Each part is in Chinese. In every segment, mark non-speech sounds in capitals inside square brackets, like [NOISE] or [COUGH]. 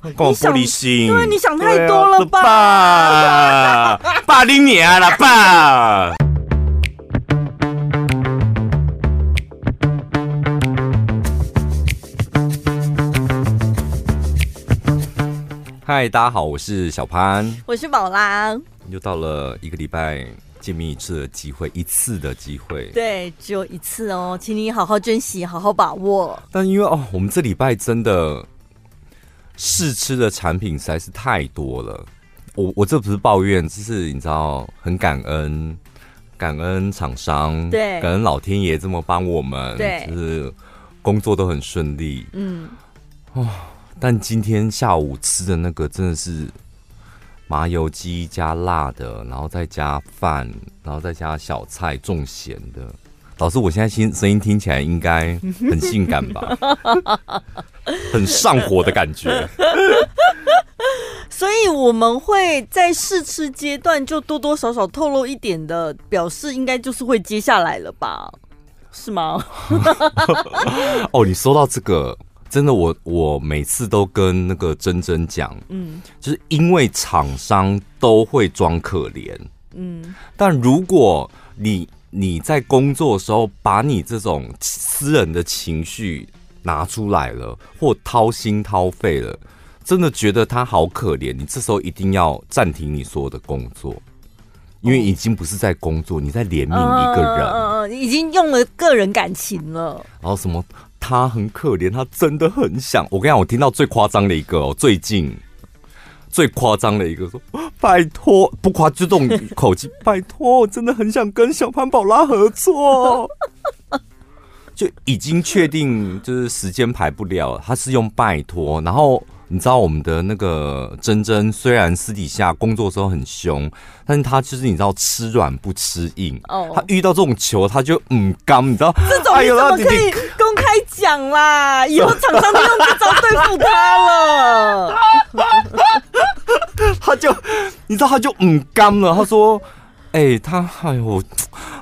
跟我玻璃心，对，你想太多了吧？霸凌你啊，老爸！嗨，大家好，我是小潘，我是宝拉，又到了一个礼拜见面一次的机会，一次的机会，对，只有一次哦，请你好好珍惜，好好把握。但因为哦，我们这礼拜真的。试吃的产品实在是太多了，我我这不是抱怨，就是你知道，很感恩，感恩厂商，对，感恩老天爷这么帮我们，对，就是工作都很顺利，嗯，哦，但今天下午吃的那个真的是麻油鸡加辣的，然后再加饭，然后再加小菜，重咸的。老师，我现在声声音听起来应该很性感吧？[LAUGHS] 很上火的感觉。所以我们会在试吃阶段就多多少少透露一点的表示，应该就是会接下来了吧？是吗？[LAUGHS] 哦，你说到这个，真的我，我我每次都跟那个珍珍讲，嗯，就是因为厂商都会装可怜，嗯，但如果你。你在工作的时候，把你这种私人的情绪拿出来了，或掏心掏肺了，真的觉得他好可怜。你这时候一定要暂停你所有的工作，因为已经不是在工作，你在怜悯一个人，嗯嗯，已经用了个人感情了。然后什么，他很可怜，他真的很想。我跟你讲，我听到最夸张的一个哦，最近。最夸张的一个说：“ [GASPS] 拜托，不夸就这种口气，拜托，我真的很想跟小潘宝拉合作，[LAUGHS] 就已经确定就是时间排不了，他是用拜托，然后。”你知道我们的那个珍珍，虽然私底下工作的时候很凶，但是他就是你知道吃软不吃硬。哦，他遇到这种球，他就嗯刚，你知道 [LAUGHS] 这种你怎么可以公开讲啦？以后厂商就用这招对付他了。[LAUGHS] [LAUGHS] 他就你知道他就嗯干了，他说：“哎、欸，他哎呦，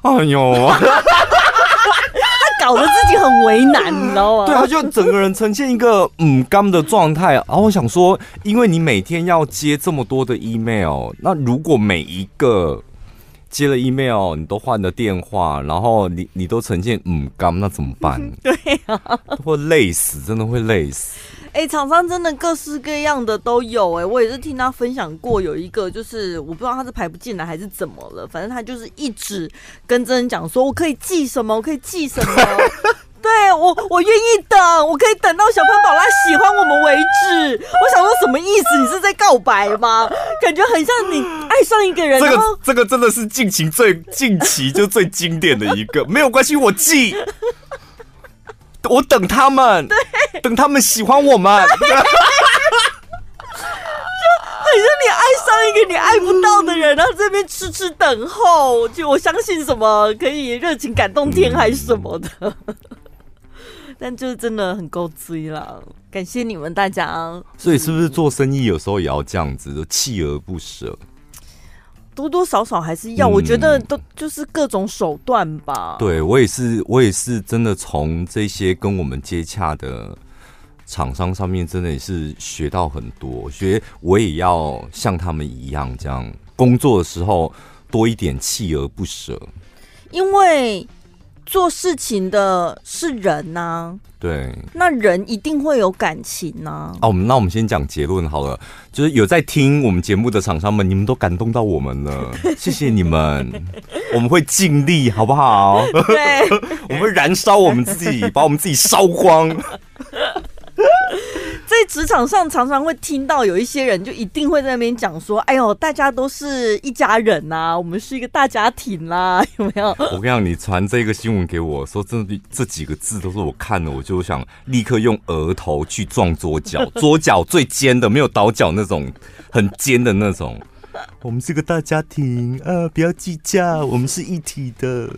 哎呦。[LAUGHS] ”搞得自己很为难，你知道吗？对，他就整个人呈现一个嗯刚的状态。然后我想说，因为你每天要接这么多的 email，那如果每一个接了 email，你都换了电话，然后你你都呈现嗯刚，那怎么办？[LAUGHS] 对啊，会累死，真的会累死。哎、欸，厂商真的各式各样的都有哎、欸，我也是听他分享过，有一个就是我不知道他是排不进来还是怎么了，反正他就是一直跟真人讲说，我可以寄什么，我可以寄什么，[LAUGHS] 对我我愿意等，我可以等到小潘宝拉喜欢我们为止。我想说什么意思？你是在告白吗？[LAUGHS] 感觉很像你爱上一个人。这个这个真的是近期最近期就最经典的一个，没有关系，我寄。[LAUGHS] 我等他们，等他们喜欢我们，[LAUGHS] 就很像你爱上一个你爱不到的人，然后这边痴痴等候。就我相信什么可以热情感动天还是什么的，嗯、[LAUGHS] 但就是真的很够追了。感谢你们大家。所以是不是做生意有时候也要这样子，就锲而不舍？多多少少还是要，我觉得都就是各种手段吧。嗯、对我也是，我也是真的从这些跟我们接洽的厂商上面，真的也是学到很多。学我也要像他们一样，这样工作的时候多一点锲而不舍，因为。做事情的是人呐、啊，对，那人一定会有感情呐、啊。哦，那我们先讲结论好了，就是有在听我们节目的厂商们，你们都感动到我们了，[LAUGHS] 谢谢你们，我们会尽力，好不好？对，[LAUGHS] 我们会燃烧我们自己，把我们自己烧光。在职场上，常常会听到有一些人就一定会在那边讲说：“哎呦，大家都是一家人呐、啊，我们是一个大家庭啦、啊，[LAUGHS] 有没有？”我跟你讲，你传这个新闻给我说，真的这几个字都是我看了，我就想立刻用额头去撞桌角，[LAUGHS] 桌角最尖的，没有倒角那种很尖的那种。我们是个大家庭啊，不要计较，我们是一体的。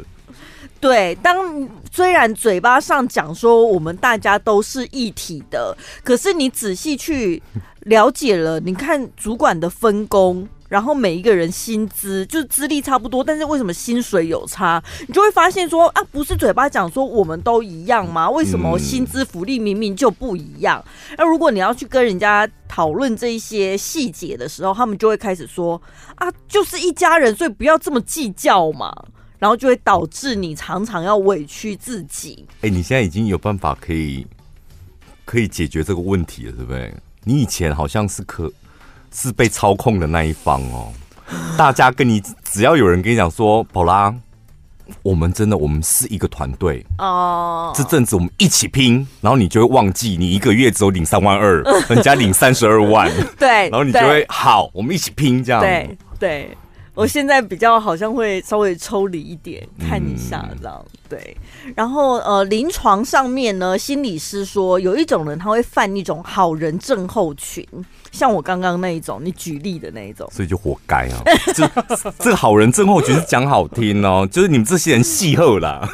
对，当虽然嘴巴上讲说我们大家都是一体的，可是你仔细去了解了，你看主管的分工，然后每一个人薪资就是资历差不多，但是为什么薪水有差？你就会发现说啊，不是嘴巴讲说我们都一样吗？为什么薪资福利明明就不一样？那、嗯、如果你要去跟人家讨论这一些细节的时候，他们就会开始说啊，就是一家人，所以不要这么计较嘛。然后就会导致你常常要委屈自己。哎，你现在已经有办法可以可以解决这个问题了，对不对？你以前好像是可是被操控的那一方哦。[LAUGHS] 大家跟你只要有人跟你讲说，宝拉，我们真的我们是一个团队哦。这阵子我们一起拼，然后你就会忘记你一个月只有领三万二，[LAUGHS] 人家领三十二万。对，然后你就会好，我们一起拼这样。对对。我现在比较好像会稍微抽离一点，看一下这样对。然后呃，临床上面呢，心理师说有一种人他会犯一种好人症候群，像我刚刚那一种，你举例的那一种，所以就活该啊！这这个好人症候群是讲好听哦，就是你们这些人戏后啦，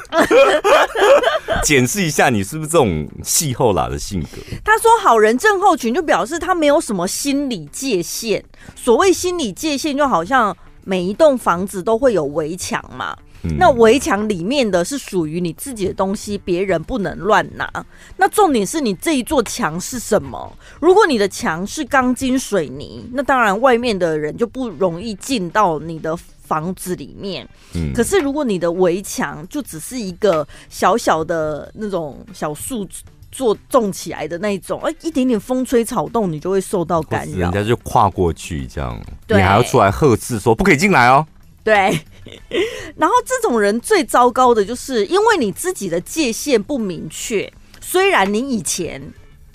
[LAUGHS] 检视一下你是不是这种戏后啦的性格。他说好人症候群就表示他没有什么心理界限，所谓心理界限就好像。每一栋房子都会有围墙嘛，嗯、那围墙里面的是属于你自己的东西，别人不能乱拿。那重点是你这一座墙是什么？如果你的墙是钢筋水泥，那当然外面的人就不容易进到你的房子里面。嗯、可是如果你的围墙就只是一个小小的那种小树。做种起来的那一种，哎，一点点风吹草动，你就会受到干扰。人家就跨过去，这样，你还要出来呵斥说不可以进来哦。对，[LAUGHS] 然后这种人最糟糕的就是，因为你自己的界限不明确。虽然你以前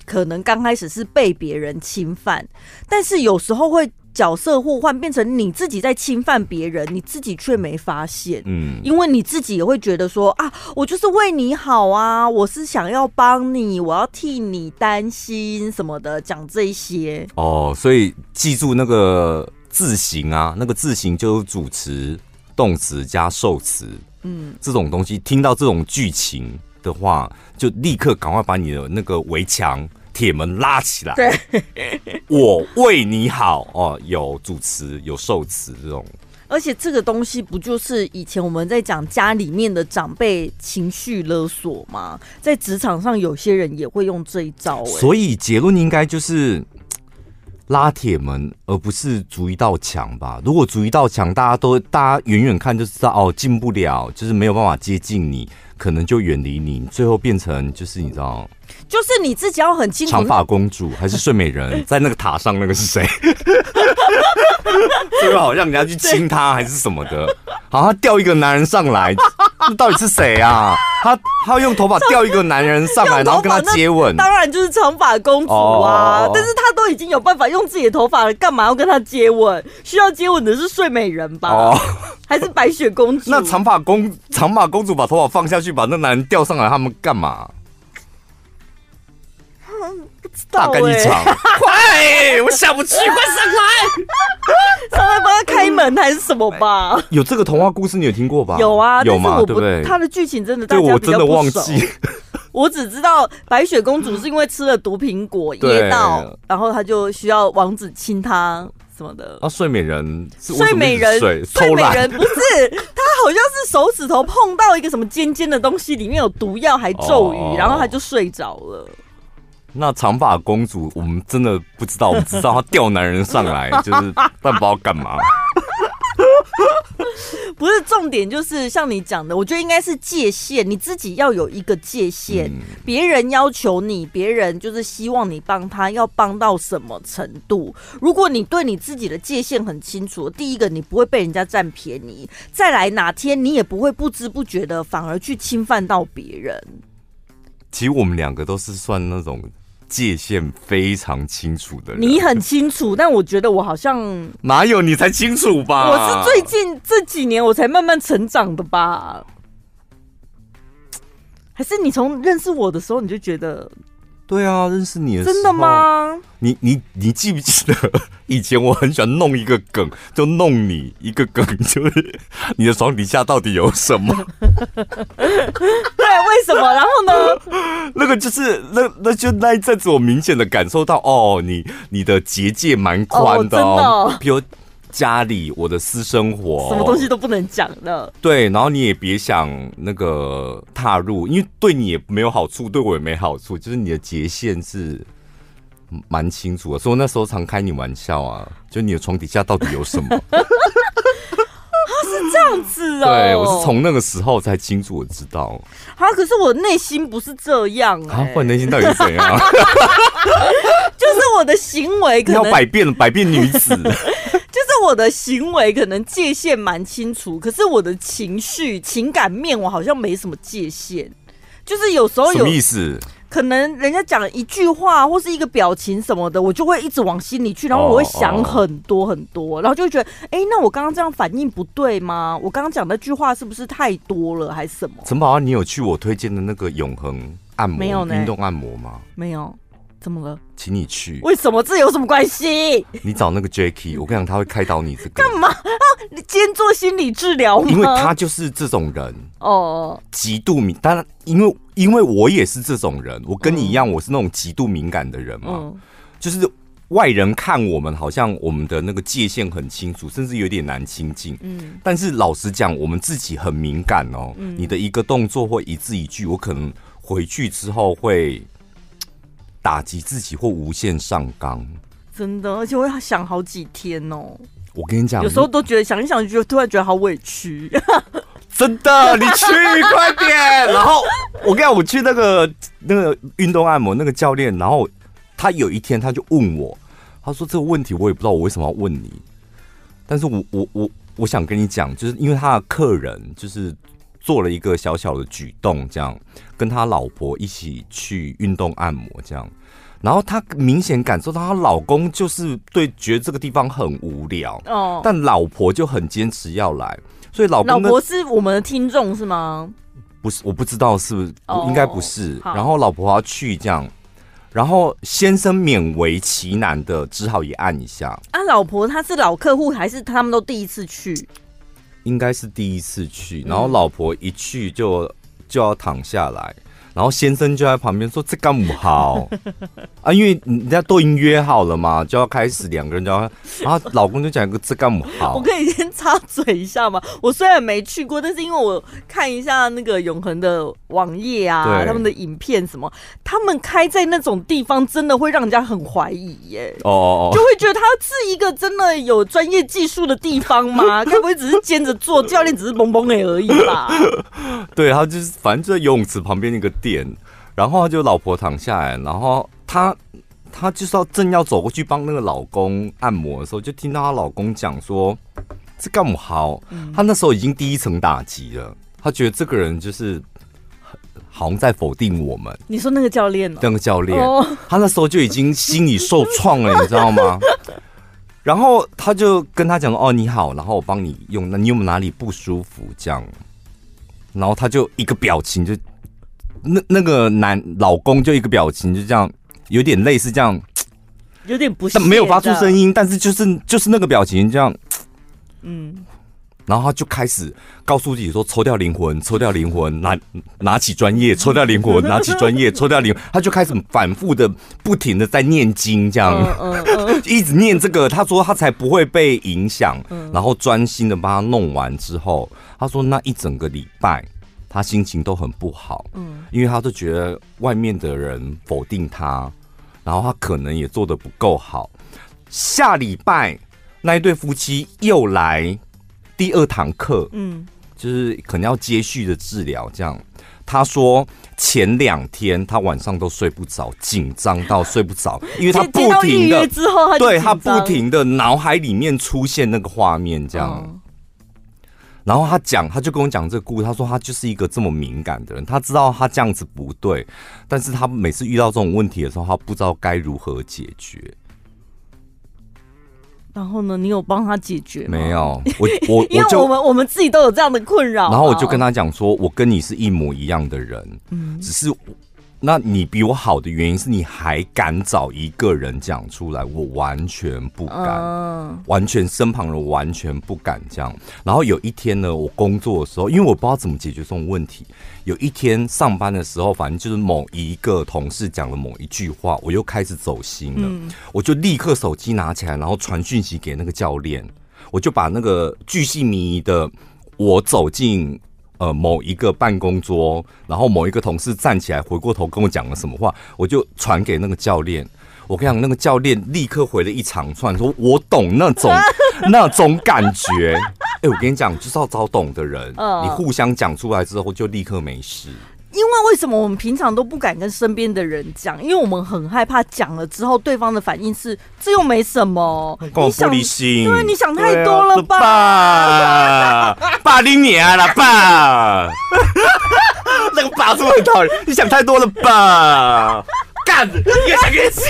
可能刚开始是被别人侵犯，但是有时候会。角色互换变成你自己在侵犯别人，你自己却没发现。嗯，因为你自己也会觉得说啊，我就是为你好啊，我是想要帮你，我要替你担心什么的，讲这些。哦，所以记住那个字形啊，那个字形就是主词、动词加受词。嗯，这种东西听到这种剧情的话，就立刻赶快把你的那个围墙。铁门拉起来，对，[LAUGHS] 我为你好哦，有主持有受词这种，而且这个东西不就是以前我们在讲家里面的长辈情绪勒索吗？在职场上有些人也会用这一招，所以结论应该就是拉铁门，而不是筑一道墙吧？如果筑一道墙，大家都大家远远看就知道哦，进不了，就是没有办法接近你，可能就远离你，最后变成就是你知道。就是你自己要很清楚，长发公主还是睡美人，[LAUGHS] 在那个塔上那个是谁？[LAUGHS] 这个好像人家去亲她还是什么的，好她吊一个男人上来，这到底是谁啊？他他用头发吊一个男人上来，然后跟他接吻，当然就是长发公主啊！但是他都已经有办法用自己的头发了，干嘛要跟他接吻？需要接吻的是睡美人吧？哦，还是白雪公主？[LAUGHS] 那长发公长发公主把头发放下去，把那男人吊上来，他们干嘛？大干一场，[LAUGHS] 快！我下不去，快上来！[LAUGHS] 上来帮他开门还是什么吧？有这个童话故事，你有听过吧？有啊，有吗？对不对？他的剧情真的，大家我真的忘记。[LAUGHS] 我只知道白雪公主是因为吃了毒苹果噎到，然后她就需要王子亲她什么的。啊，睡美人，睡美人，睡美人不是，她好像是手指头碰到一个什么尖尖的东西，里面有毒药还咒语，然后她就睡着了。那长发公主，我们真的不知道，我们知道她吊男人上来，[LAUGHS] 就是但不知道干嘛。[LAUGHS] 不是重点，就是像你讲的，我觉得应该是界限，你自己要有一个界限。别、嗯、人要求你，别人就是希望你帮他，要帮到什么程度？如果你对你自己的界限很清楚，第一个你不会被人家占便宜，再来哪天你也不会不知不觉的反而去侵犯到别人。其实我们两个都是算那种。界限非常清楚的人，你很清楚，但我觉得我好像哪有你才清楚吧？我是最近这几年我才慢慢成长的吧？还是你从认识我的时候你就觉得？对啊，认识你真的吗？你你你记不记得 [LAUGHS] 以前我很喜欢弄一个梗，就弄你一个梗，就是 [LAUGHS] 你的床底下到底有什么？[LAUGHS] 对，为什么？然后呢？那个就是那那就那一阵子，我明显的感受到哦，你你的结界蛮宽的哦，比如。家里、我的私生活，什么东西都不能讲的。对，然后你也别想那个踏入，因为对你也没有好处，对我也没好处，就是你的界限是蛮清楚的。所以我那时候常开你玩笑啊，就你的床底下到底有什么？[LAUGHS] 是这样子哦，对，我是从那个时候才清楚我知道。啊，可是我内心不是这样啊，我内心到底是怎样？[LAUGHS] 就是我的行为可能要百变百变女子，就 [LAUGHS] 是我的行为可能界限蛮清楚，可是我的情绪情感面我好像没什么界限，就是有时候有意思？可能人家讲一句话或是一个表情什么的，我就会一直往心里去，然后我会想很多很多，oh, oh. 然后就会觉得，哎、欸，那我刚刚这样反应不对吗？我刚刚讲那句话是不是太多了，还是什么？陈宝安，你有去我推荐的那个永恒按摩没有呢？运动按摩吗？没有。怎么了？请你去。为什么？这有什么关系？你找那个 Jacky，我跟你讲，他会开导你这个。干嘛啊？你今天做心理治疗吗？因为他就是这种人哦，极度敏。当然，因为因为我也是这种人，我跟你一样，我是那种极度敏感的人嘛。嗯、就是外人看我们，好像我们的那个界限很清楚，甚至有点难亲近。嗯。但是老实讲，我们自己很敏感哦。嗯。你的一个动作或一字一句，我可能回去之后会。打击自己或无限上纲，真的，而且我要想好几天哦。我跟你讲，有时候都觉得想一想，就突然觉得好委屈。[LAUGHS] 真的，你去快点。[LAUGHS] 然后我跟你讲，我去那个那个运动按摩那个教练，然后他有一天他就问我，他说这个问题我也不知道我为什么要问你，但是我我我我想跟你讲，就是因为他的客人就是。做了一个小小的举动，这样跟他老婆一起去运动按摩，这样，然后他明显感受到他老公就是对觉得这个地方很无聊哦，但老婆就很坚持要来，所以老公老婆是我们的听众是吗？不是，我不知道是不是，应该不是。然后老婆要去这样，然后先生勉为其难的只好也按一下。啊，老婆她是老客户还是他们都第一次去？应该是第一次去，然后老婆一去就就要躺下来。然后先生就在旁边说：“这干不好 [LAUGHS] 啊，因为人家都已经约好了嘛，就要开始两个人就要。然后老公就讲一个这干不好。我可以先插嘴一下吗？我虽然没去过，但是因为我看一下那个永恒的网页啊，他们的影片什么，他们开在那种地方，真的会让人家很怀疑耶。哦哦哦，就会觉得他是一个真的有专业技术的地方吗？[LAUGHS] 该不会只是兼着做教练，只是懵懵的而已吧？[LAUGHS] 对，他就是反正就在游泳池旁边那个。点，然后他就老婆躺下来，然后他他就是要正要走过去帮那个老公按摩的时候，就听到她老公讲说：“这干嘛好？”他那时候已经第一层打击了，他觉得这个人就是好像在否定我们。你说那个教练，那个教练，他那时候就已经心理受创了，你知道吗？[LAUGHS] 然后他就跟他讲说：“哦，你好，然后我帮你用，那你有没有哪里不舒服？”这样，然后他就一个表情就。那那个男老公就一个表情，就这样，有点类似这样，有点不，但没有发出声音，但是就是就是那个表情这样，嗯，然后他就开始告诉自己说：抽掉灵魂，抽掉灵魂，拿拿起专业，抽掉灵魂，[LAUGHS] 拿起专业，抽掉灵，他就开始反复的不停的在念经，这样，嗯嗯，[LAUGHS] 一直念这个，他说他才不会被影响，然后专心的帮他弄完之后，他说那一整个礼拜。他心情都很不好，嗯，因为他都觉得外面的人否定他，然后他可能也做的不够好。下礼拜那一对夫妻又来第二堂课，嗯，就是可能要接续的治疗。这样，他说前两天他晚上都睡不着，紧张到睡不着，[LAUGHS] 因为他不停的之后他，对他不停的脑海里面出现那个画面，这样。嗯然后他讲，他就跟我讲这个故事。他说他就是一个这么敏感的人，他知道他这样子不对，但是他每次遇到这种问题的时候，他不知道该如何解决。然后呢，你有帮他解决吗？没有，我我 [LAUGHS] 因为我们我们自己都有这样的困扰。然后我就跟他讲说，我跟你是一模一样的人，嗯，只是。那你比我好的原因是你还敢找一个人讲出来，我完全不敢，完全身旁人完全不敢这样。然后有一天呢，我工作的时候，因为我不知道怎么解决这种问题。有一天上班的时候，反正就是某一个同事讲了某一句话，我又开始走心了，我就立刻手机拿起来，然后传讯息给那个教练。我就把那个巨细靡遗的我走进呃某一个办公桌，然后某一个同事站起来回过头跟我讲了什么话，我就传给那个教练。我跟你讲，那个教练立刻回了一长串，说我懂那种 [LAUGHS] [LAUGHS] 那种感觉。哎、欸，我跟你讲，就是要找懂的人，你互相讲出来之后就立刻没事。因为为什么我们平常都不敢跟身边的人讲？因为我们很害怕讲了之后，对方的反应是这又没什么。玻璃心，对，你想太多了吧？啊、爸，爸你啊了爸，[LAUGHS] 那个爸是不是很讨厌？你想太多了吧？干，越想越气。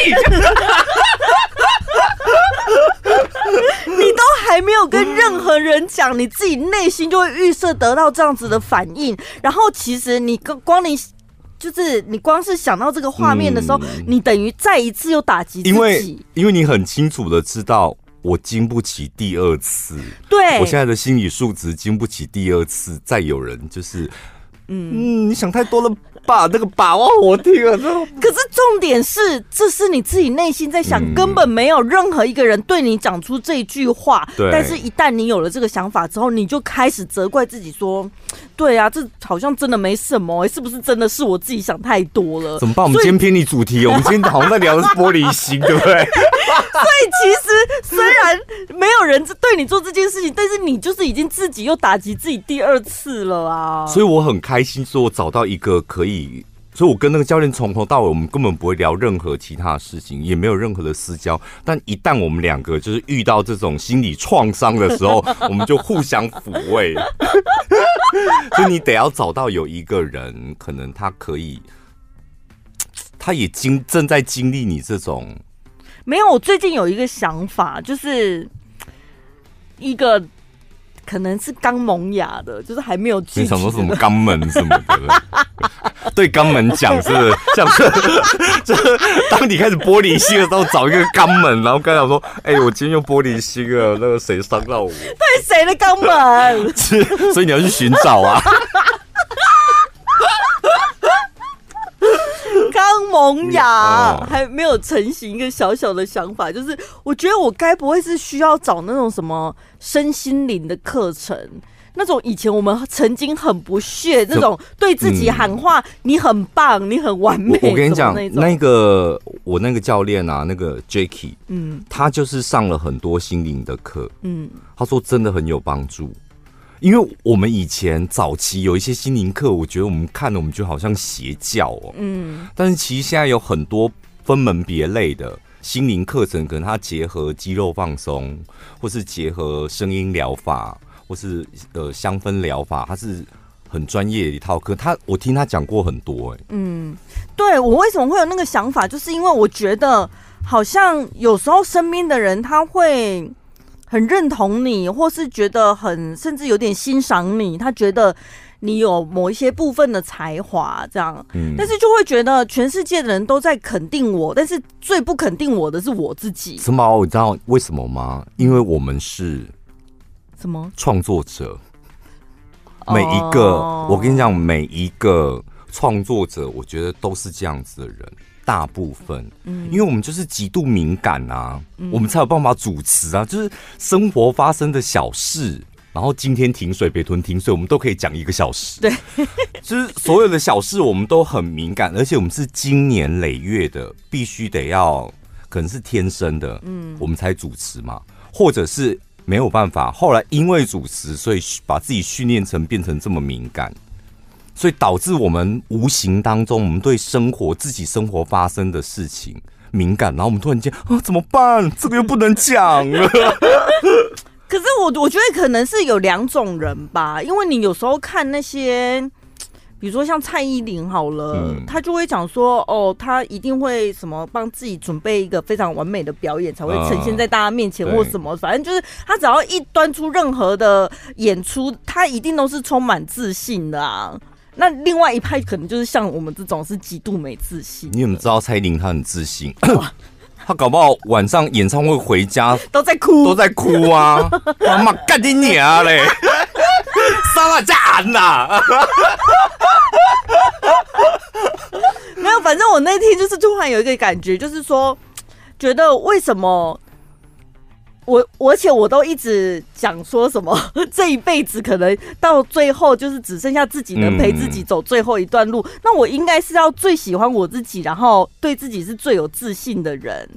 [LAUGHS] 你都还没有跟任何人讲，你自己内心就会预设得到这样子的反应，然后其实你光光你就是你光是想到这个画面的时候，嗯、你等于再一次又打击自己，因为因为你很清楚的知道我经不起第二次，对。我现在的心理素质经不起第二次，再有人就是嗯。嗯，你想太多了。把那个把握我听了，可是重点是，这是你自己内心在想，嗯、根本没有任何一个人对你讲出这句话。对，但是一旦你有了这个想法之后，你就开始责怪自己说：“对啊，这好像真的没什么、欸，是不是真的是我自己想太多了？”怎么办？我们今天偏离主题，我们今天好像在聊的是玻璃心，对不对？[LAUGHS] 所以其实虽然没有人对你做这件事情，但是你就是已经自己又打击自己第二次了啊！所以我很开心，说我找到一个可以。所以，我跟那个教练从头到尾，我们根本不会聊任何其他的事情，也没有任何的私交。但一旦我们两个就是遇到这种心理创伤的时候，我们就互相抚慰。[LAUGHS] 所以，你得要找到有一个人，可能他可以，他也经正在经历你这种。没有，我最近有一个想法，就是一个。可能是刚萌芽的，就是还没有。你想说什么肛门什么的？[LAUGHS] 对肛门讲是不是？[LAUGHS] 像是，[LAUGHS] 就是当你开始玻璃心的时候，找一个肛门，然后刚才说：“哎、欸，我今天用玻璃心了，那个谁伤到我？”对谁的肛门？所以你要去寻找啊。[LAUGHS] 刚萌芽，还没有成型，一个小小的想法，就是我觉得我该不会是需要找那种什么身心灵的课程，那种以前我们曾经很不屑那种对自己喊话，你很棒，你很完美。我跟你讲，那个我那个教练啊，那个 Jacky，嗯，他就是上了很多心灵的课，嗯，他说真的很有帮助。因为我们以前早期有一些心灵课，我觉得我们看了，我们就好像邪教哦。嗯。但是其实现在有很多分门别类的心灵课程，可能它结合肌肉放松，或是结合声音疗法，或是呃香氛疗法，它是很专业的一套课。他我听他讲过很多，哎。嗯，对，我为什么会有那个想法，就是因为我觉得好像有时候身边的人他会。很认同你，或是觉得很甚至有点欣赏你，他觉得你有某一些部分的才华，这样，嗯，但是就会觉得全世界的人都在肯定我，但是最不肯定我的是我自己。什么？你知道为什么吗？因为我们是什么创作者？每一个，我跟你讲，每一个创作者，我觉得都是这样子的人。大部分，嗯，因为我们就是极度敏感啊，嗯，我们才有办法主持啊。就是生活发生的小事，然后今天停水，北屯停水，我们都可以讲一个小时。对，[LAUGHS] 就是所有的小事，我们都很敏感，而且我们是经年累月的，必须得要，可能是天生的，嗯，我们才主持嘛，或者是没有办法，后来因为主持，所以把自己训练成变成这么敏感。所以导致我们无形当中，我们对生活、自己生活发生的事情敏感，然后我们突然间啊，怎么办？这个又不能讲了。可是我我觉得可能是有两种人吧，因为你有时候看那些，比如说像蔡依林好了，嗯、他就会讲说，哦，他一定会什么帮自己准备一个非常完美的表演，才会呈现在大家面前，或什么，反正就是他只要一端出任何的演出，他一定都是充满自信的啊。那另外一派可能就是像我们这种是极度没自信。你怎么知道蔡依林她很自信？[COUGHS] [COUGHS] 她搞不好晚上演唱会回家都在哭，都在哭啊！妈妈干你娘嘞！杀了家安呐！[LAUGHS] 没有，反正我那天就是突然有一个感觉，就是说，觉得为什么我，而且我都一直讲说什么，[LAUGHS] 这一辈子可能到最后就是只剩下自己能陪自己走最后一段路。嗯、那我应该是要最喜欢我自己，然后对自己是最有自信的人。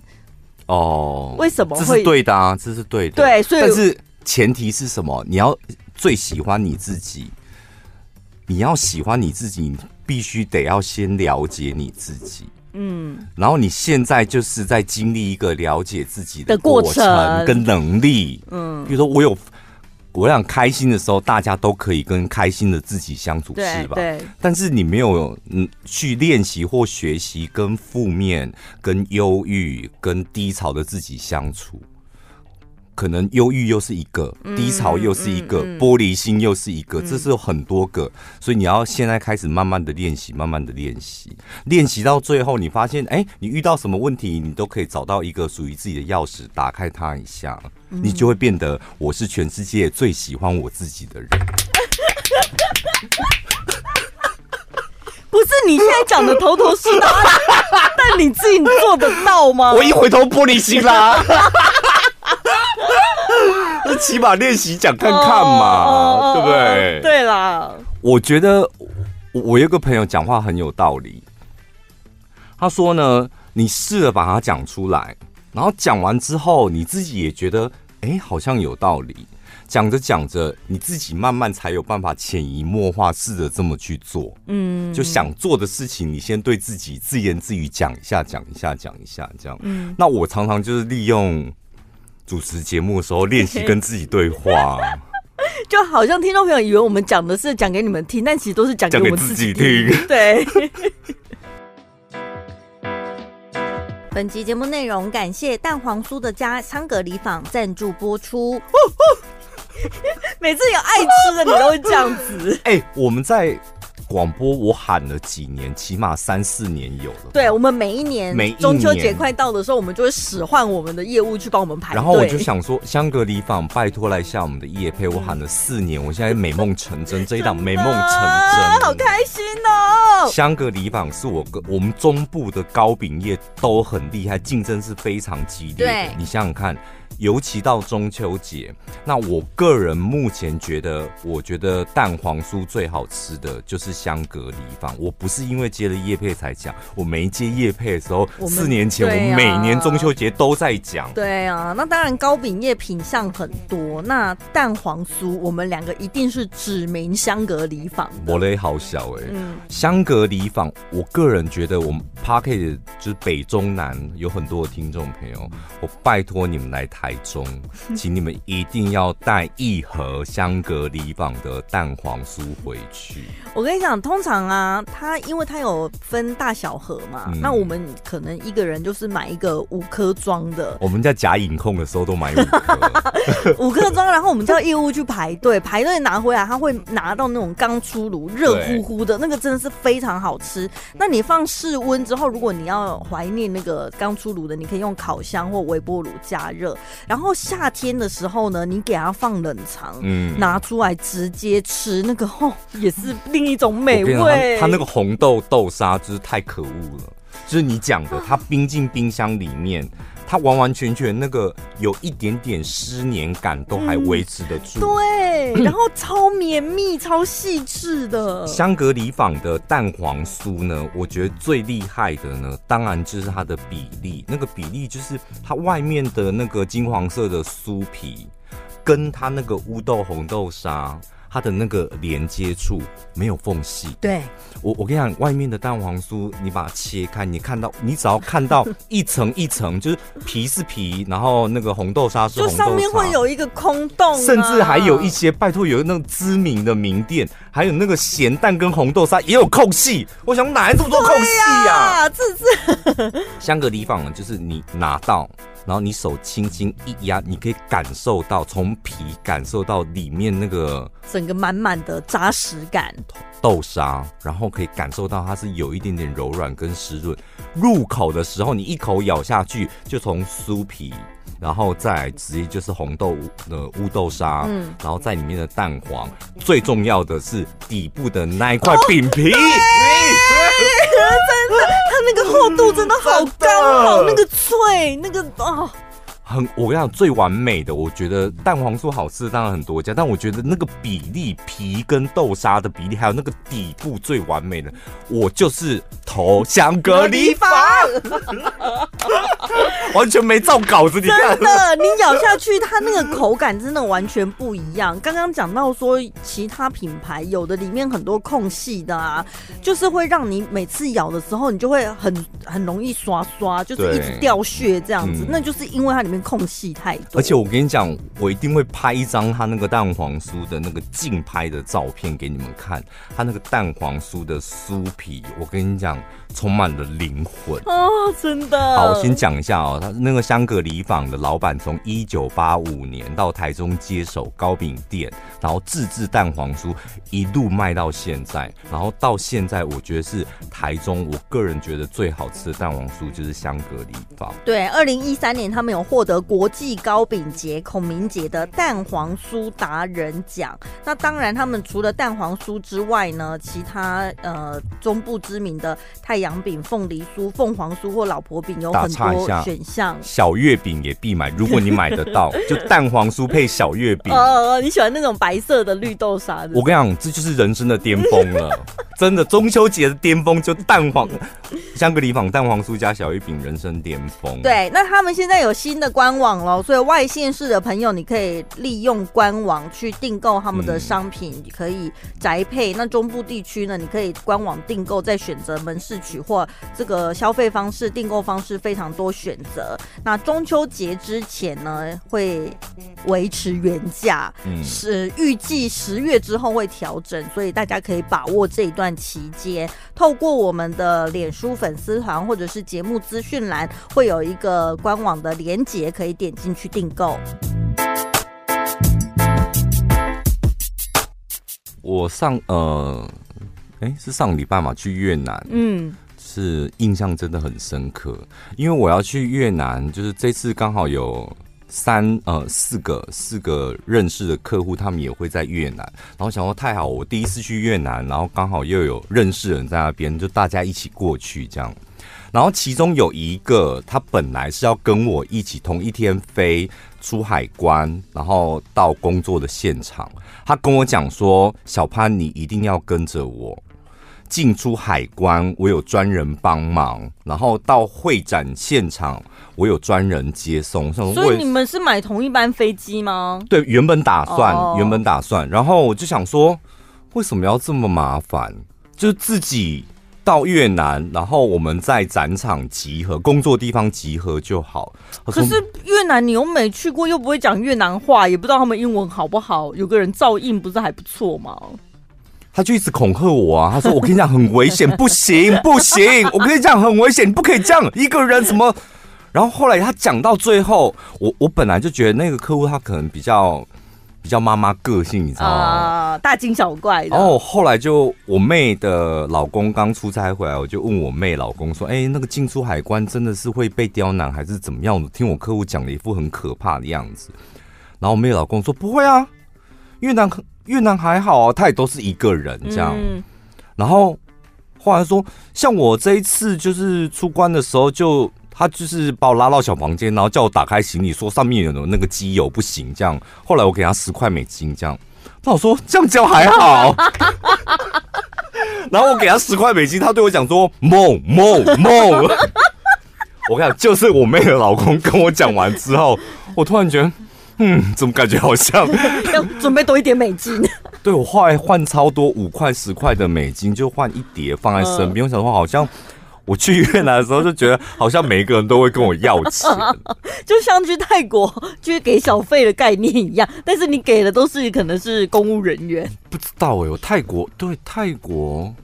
哦，为什么会？这是对的啊，这是对的。对，所以但是前提是什么？你要最喜欢你自己，你要喜欢你自己，你必须得要先了解你自己。嗯，然后你现在就是在经历一个了解自己的过程跟能力。嗯，比如说我有我想开心的时候，大家都可以跟开心的自己相处，是吧？对。但是你没有嗯去练习或学习跟负面、跟忧郁、跟低潮的自己相处。可能忧郁又是一个，低潮又是一个，玻璃心又是一个，这是有很多个，所以你要现在开始慢慢的练习，慢慢的练习，练习到最后，你发现，哎、欸，你遇到什么问题，你都可以找到一个属于自己的钥匙，打开它一下，你就会变得我是全世界最喜欢我自己的人。不是你现在讲的头头是道，[LAUGHS] 但你自己做得到吗？我一回头玻璃心啦。[LAUGHS] 那起码练习讲看看嘛，oh, 对不对？对啦，我觉得我有个朋友讲话很有道理。他说呢，你试着把它讲出来，然后讲完之后，你自己也觉得，哎，好像有道理。讲着讲着，你自己慢慢才有办法潜移默化，试着这么去做。嗯，就想做的事情，你先对自己自言自语讲一下，讲一下，讲一下，这样。嗯，那我常常就是利用。主持节目的时候，练习跟自己对话，[LAUGHS] 就好像听众朋友以为我们讲的是讲给你们听，但其实都是讲给我们自己听。己听对。[LAUGHS] 本集节目内容感谢蛋黄酥的家香格里坊赞助播出。[LAUGHS] 每次有爱吃的，你都会这样子。哎、欸，我们在。广播我喊了几年，起码三四年有了。对，我们每一年，每中秋节快到的时候，我们就会使唤我们的业务去帮我们排。然后我就想说，香格里坊拜托来下我们的业配，我喊了四年，我现在美梦成真，这一档美梦成真，好开心哦！香格里坊是我跟我们中部的糕饼业都很厉害，竞争是非常激烈的。你想想看。尤其到中秋节，那我个人目前觉得，我觉得蛋黄酥最好吃的就是香格里坊。我不是因为接了叶配才讲，我没接叶配的时候，四年前、啊、我每年中秋节都在讲。对啊，那当然糕饼业品相很多，那蛋黄酥我们两个一定是指名香格里坊。我嘞好小哎、欸，嗯、香格里坊，我个人觉得我们 Podcast 就是北中南有很多的听众朋友，我拜托你们来台。台中，[LAUGHS] 请你们一定要带一盒香格里坊的蛋黄酥回去。我跟你讲，通常啊，它因为它有分大小盒嘛，嗯、那我们可能一个人就是买一个五颗装的。我们在假影控的时候都买五颗，[LAUGHS] 五颗装，然后我们叫业务去排队，排队拿回来，他会拿到那种刚出炉、热乎乎的那个，真的是非常好吃。那你放室温之后，如果你要怀念那个刚出炉的，你可以用烤箱或微波炉加热。然后夏天的时候呢，你给它放冷藏，嗯，拿出来直接吃，那个 [LAUGHS] 哦，也是另一种美味。它那个红豆豆沙就是太可恶了，就是你讲的，它冰进冰箱里面。它完完全全那个有一点点湿黏感都还维持得住，嗯，对，然后超绵密、超细致的。香格里坊的蛋黄酥呢，我觉得最厉害的呢，当然就是它的比例，那个比例就是它外面的那个金黄色的酥皮，跟它那个乌豆红豆沙。它的那个连接处没有缝隙。对，我我跟你讲，外面的蛋黄酥，你把它切开，你看到，你只要看到一层一层，就是皮是皮，然后那个红豆沙是红豆沙，就上面会有一个空洞，啊，甚至还有一些，拜托有那种知名的名店，还有那个咸蛋跟红豆沙也有空隙。我想哪来这么多空隙呀，啊？这是 [LAUGHS] 香格里坊呢，就是你拿到。然后你手轻轻一压，你可以感受到从皮感受到里面那个整个满满的扎实感豆沙，然后可以感受到它是有一点点柔软跟湿润。入口的时候，你一口咬下去，就从酥皮，然后再直接就是红豆的乌豆沙，嗯，然后在里面的蛋黄，最重要的是底部的那一块饼皮。哦真的，它那个厚度真的好刚好，那个脆，那个哦，很，我跟你讲，最完美的，我觉得蛋黄酥好吃的当然很多家，但我觉得那个比例皮跟豆沙的比例，还有那个底部最完美的，我就是投香格里坊，[LAUGHS] 完全没照稿子，你看，真的，你咬下去，它那个口感真的完全不一样。刚刚讲到说，其他品牌有的里面很多空隙的啊，就是会让你每次咬的时候，你就会很很容易刷刷，就是一直掉屑这样子，嗯、那就是因为它里面。空隙太多，而且我跟你讲，我一定会拍一张他那个蛋黄酥的那个竞拍的照片给你们看。他那个蛋黄酥的酥皮，我跟你讲，充满了灵魂哦，真的。好，我先讲一下哦，他那个香格里坊的老板从一九八五年到台中接手糕饼店，然后自制蛋黄酥，一路卖到现在，然后到现在，我觉得是台中，我个人觉得最好吃的蛋黄酥就是香格里坊。对，二零一三年他们有获得国际糕饼节孔明节的蛋黄酥达人奖。那当然，他们除了蛋黄酥之外呢，其他呃中部知名的太阳饼、凤梨酥、凤凰酥或老婆饼有很多选项。小月饼也必买，如果你买得到，[LAUGHS] 就蛋黄酥配小月饼。哦哦，你喜欢那种白色的绿豆沙的？我跟你讲，这就是人生的巅峰了，真的，中秋节的巅峰就蛋黄香格里坊蛋黄酥加小月饼，人生巅峰。对，那他们现在有新的官网喽，所以外县市的朋友，你可以利用官网去订购他们的商品，嗯、可以宅配。那中部地区呢，你可以官网订购，再选择门市取货。这个消费方式、订购方式非常多选择。那中秋节之前呢，会维持原价，嗯、是预计十月之后会调整，所以大家可以把握这一段期间，透过我们的脸书粉丝团或者是节目资讯栏，会有一个官网的连结，可以点进去订购。我上呃，哎，是上礼拜嘛，去越南，嗯，是印象真的很深刻，因为我要去越南，就是这次刚好有三呃四个四个认识的客户，他们也会在越南，然后想说太好，我第一次去越南，然后刚好又有认识人在那边，就大家一起过去这样。然后其中有一个，他本来是要跟我一起同一天飞出海关，然后到工作的现场。他跟我讲说：“小潘，你一定要跟着我进出海关，我有专人帮忙。然后到会展现场，我有专人接送。”所以你们是买同一班飞机吗？对，原本打算，oh. 原本打算。然后我就想说，为什么要这么麻烦？就自己。到越南，然后我们在展场集合，工作地方集合就好。可是越南你又没去过，又不会讲越南话，也不知道他们英文好不好。有个人照应不是还不错吗？他就一直恐吓我啊！他说：“我跟你讲很危险，不行不行！我跟你讲很危险，你不可以这样一个人什么。”然后后来他讲到最后，我我本来就觉得那个客户他可能比较。比较妈妈个性，你知道吗？啊，大惊小怪的。然后后来就我妹的老公刚出差回来，我就问我妹老公说：“哎，那个进出海关真的是会被刁难，还是怎么样的？”听我客户讲了一副很可怕的样子。然后我妹老公说：“不会啊，越南越南还好啊，他也都是一个人这样。嗯”然后后来说，像我这一次就是出关的时候就。他就是把我拉到小房间，然后叫我打开行李，说上面有那个机油不行，这样。后来我给他十块美金，这样。那我说这样叫还好。[LAUGHS] 然后我给他十块美金，他对我讲说梦梦梦。我跟你讲，就是我妹的老公跟我讲完之后，我突然觉得，嗯，怎么感觉好像要准备多一点美金？[LAUGHS] 对，我后来换超多五块十块的美金，就换一叠放在身边。我想说好像。我去越南的时候就觉得，好像每一个人都会跟我要钱，[LAUGHS] 就像去泰国就是给小费的概念一样。但是你给的都是可能是公务人员，不知道哎、欸。我泰国对泰国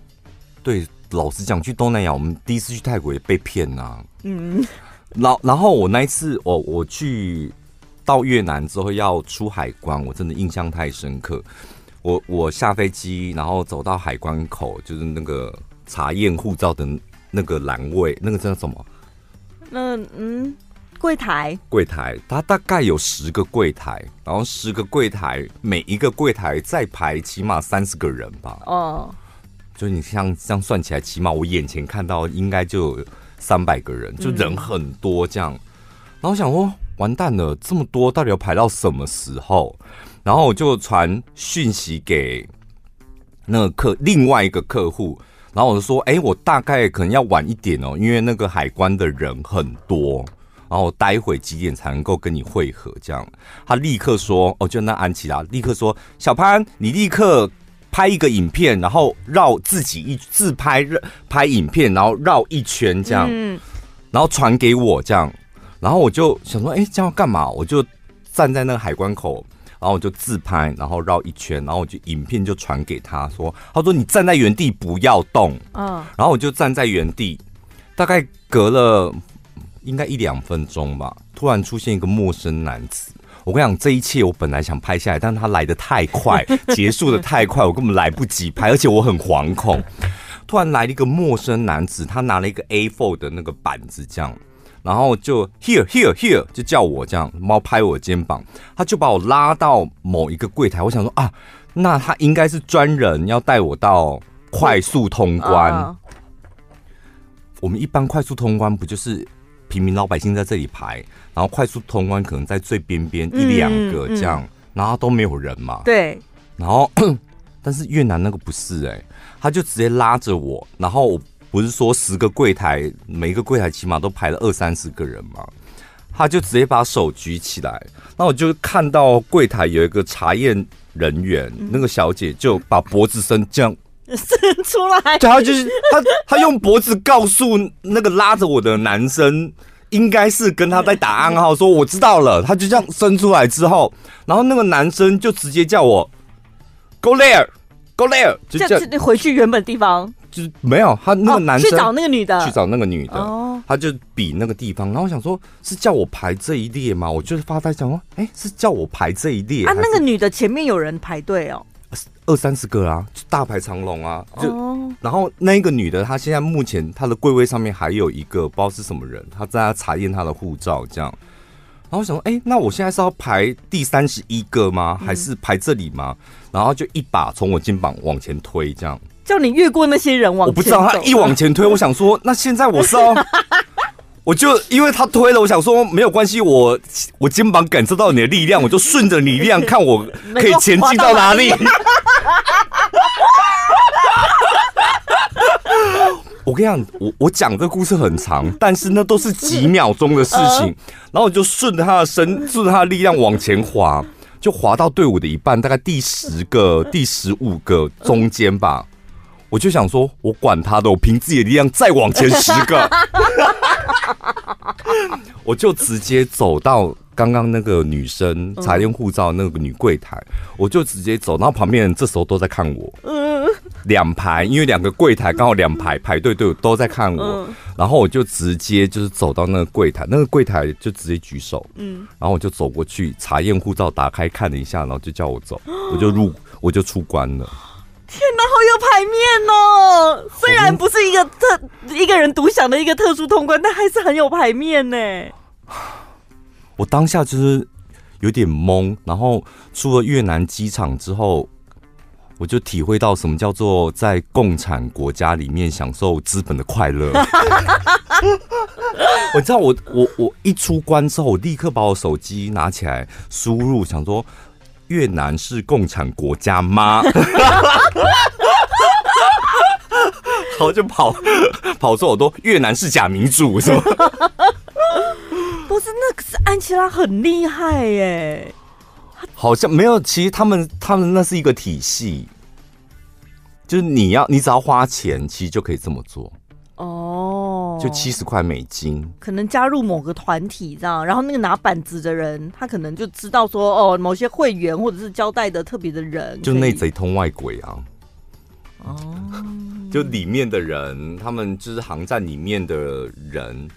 对，老实讲，去东南亚，我们第一次去泰国也被骗呐、啊。嗯，然然后我那一次，我我去到越南之后要出海关，我真的印象太深刻。我我下飞机，然后走到海关口，就是那个查验护照的。那个栏位，那个叫什么？那嗯，柜台。柜台，它大概有十个柜台，然后十个柜台，每一个柜台再排起码三十个人吧。哦，就你像这样算起来，起码我眼前看到应该就有三百个人，就人很多这样。嗯、然后我想说，完蛋了，这么多到底要排到什么时候？然后我就传讯息给那个客另外一个客户，然后我就说，哎，我大概可能要晚一点哦，因为那个海关的人很多，然后我待会几点才能够跟你会合？这样，他立刻说，哦，就那安琪拉立刻说，小潘，你立刻。拍一个影片，然后绕自己一自拍，拍影片，然后绕一圈这样，嗯、然后传给我这样，然后我就想说，哎，这样要干嘛？我就站在那个海关口，然后我就自拍，然后绕一圈，然后我就影片就传给他说，他说你站在原地不要动，嗯，然后我就站在原地，大概隔了应该一两分钟吧，突然出现一个陌生男子。我跟你讲，这一切我本来想拍下来，但是他来的太快，结束的太快，我根本来不及拍，而且我很惶恐。突然来了一个陌生男子，他拿了一个 A4 的那个板子，这样，然后就 here here here 就叫我这样，猫拍我肩膀，他就把我拉到某一个柜台。我想说啊，那他应该是专人要带我到快速通关。我们一般快速通关不就是？平民老百姓在这里排，然后快速通关可能在最边边一两个这样，然后都没有人嘛。对。然后，[COUGHS] 但是越南那个不是哎、欸，他就直接拉着我，然后我不是说十个柜台，每一个柜台起码都排了二三十个人嘛，他就直接把手举起来，那我就看到柜台有一个查验人员，嗯、那个小姐就把脖子伸这样。伸出来，对，他就是他，他用脖子告诉那个拉着我的男生，应该是跟他在打暗号，说我知道了。他就这样伸出来之后，然后那个男生就直接叫我 go there，go there，就叫你回去原本地方。就是没有他那个男生去找那个女的，去找那个女的，哦，他就比那个地方。然后我想说，是叫我排这一列吗？我就是发呆想说，哎，是叫我排这一列啊？那个女的前面有人排队哦。二三十个啊，就大排长龙啊，就、oh. 然后那个女的，她现在目前她的柜位上面还有一个不知道是什么人，她在查验她的护照这样。然后我想说，哎、欸，那我现在是要排第三十一个吗？还是排这里吗？嗯、然后就一把从我肩膀往前推，这样叫你越过那些人往前。我不知道他一往前推，[LAUGHS] 我想说，那现在我是要。[LAUGHS] 我就因为他推了，我想说没有关系，我我肩膀感受到你的力量，我就顺着你力量看我可以前进到哪里。[LAUGHS] 我跟你讲，我我讲这个故事很长，但是那都是几秒钟的事情。然后我就顺着他的身，顺着他的力量往前滑，就滑到队伍的一半，大概第十个、第十五个中间吧。我就想说，我管他的，我凭自己的力量再往前十个。[LAUGHS] 我就直接走到刚刚那个女生查验护照那个女柜台，我就直接走，然后旁边人这时候都在看我。两排，因为两个柜台刚好两排排队队伍都在看我，然后我就直接就是走到那个柜台，那个柜台就直接举手，嗯，然后我就走过去查验护照，打开看了一下，然后就叫我走，我就入我就出关了。天哪，好有排面哦！虽然不是一个特一个人独享的一个特殊通关，但还是很有排面呢。我当下就是有点懵，然后出了越南机场之后，我就体会到什么叫做在共产国家里面享受资本的快乐。[LAUGHS] 我知道我，我我我一出关之后，我立刻把我手机拿起来输入，想说。越南是共产国家吗？[LAUGHS] 好，就跑跑出好多越南是假民主，是吗？不是，那可是安琪拉很厉害耶。好像没有，其实他们他们那是一个体系，就是你要你只要花钱，其实就可以这么做。哦，就七十块美金，可能加入某个团体这样，然后那个拿板子的人，他可能就知道说，哦，某些会员或者是交代的特别的人，就内贼通外鬼啊。哦，就里面的人，他们就是航站里面的人，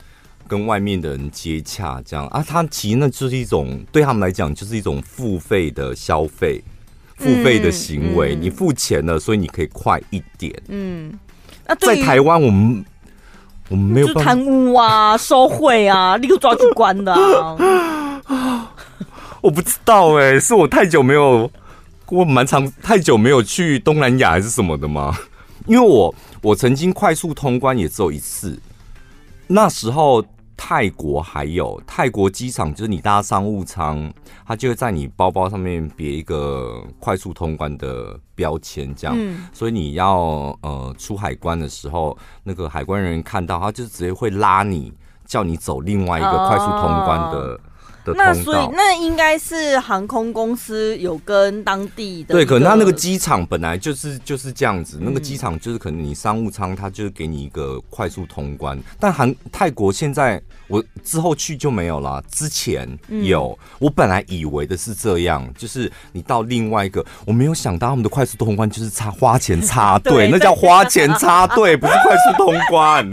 跟外面的人接洽这样啊。他其实那就是一种对他们来讲，就是一种付费的消费，付费的行为。嗯嗯、你付钱了，所以你可以快一点。嗯，啊、在台湾我们。我们没有贪污啊，收贿啊，立刻抓去关的啊！[LAUGHS] 我不知道哎、欸，是我太久没有，我蛮长太久没有去东南亚还是什么的吗？因为我我曾经快速通关也只有一次，那时候泰国还有泰国机场，就是你搭商务舱，它就会在你包包上面别一个快速通关的标签，这样。嗯、所以你要呃出海关的时候，那个海关人员看到，他就直接会拉你，叫你走另外一个快速通关的。哦那所以那应该是航空公司有跟当地的。对，可能他那个机场本来就是就是这样子，嗯、那个机场就是可能你商务舱，他就是给你一个快速通关。但韩泰国现在我之后去就没有了，之前有。嗯、我本来以为的是这样，就是你到另外一个，我没有想到他们的快速通关就是插花钱插队，[LAUGHS] 那叫花钱插队，[LAUGHS] 不是快速通关。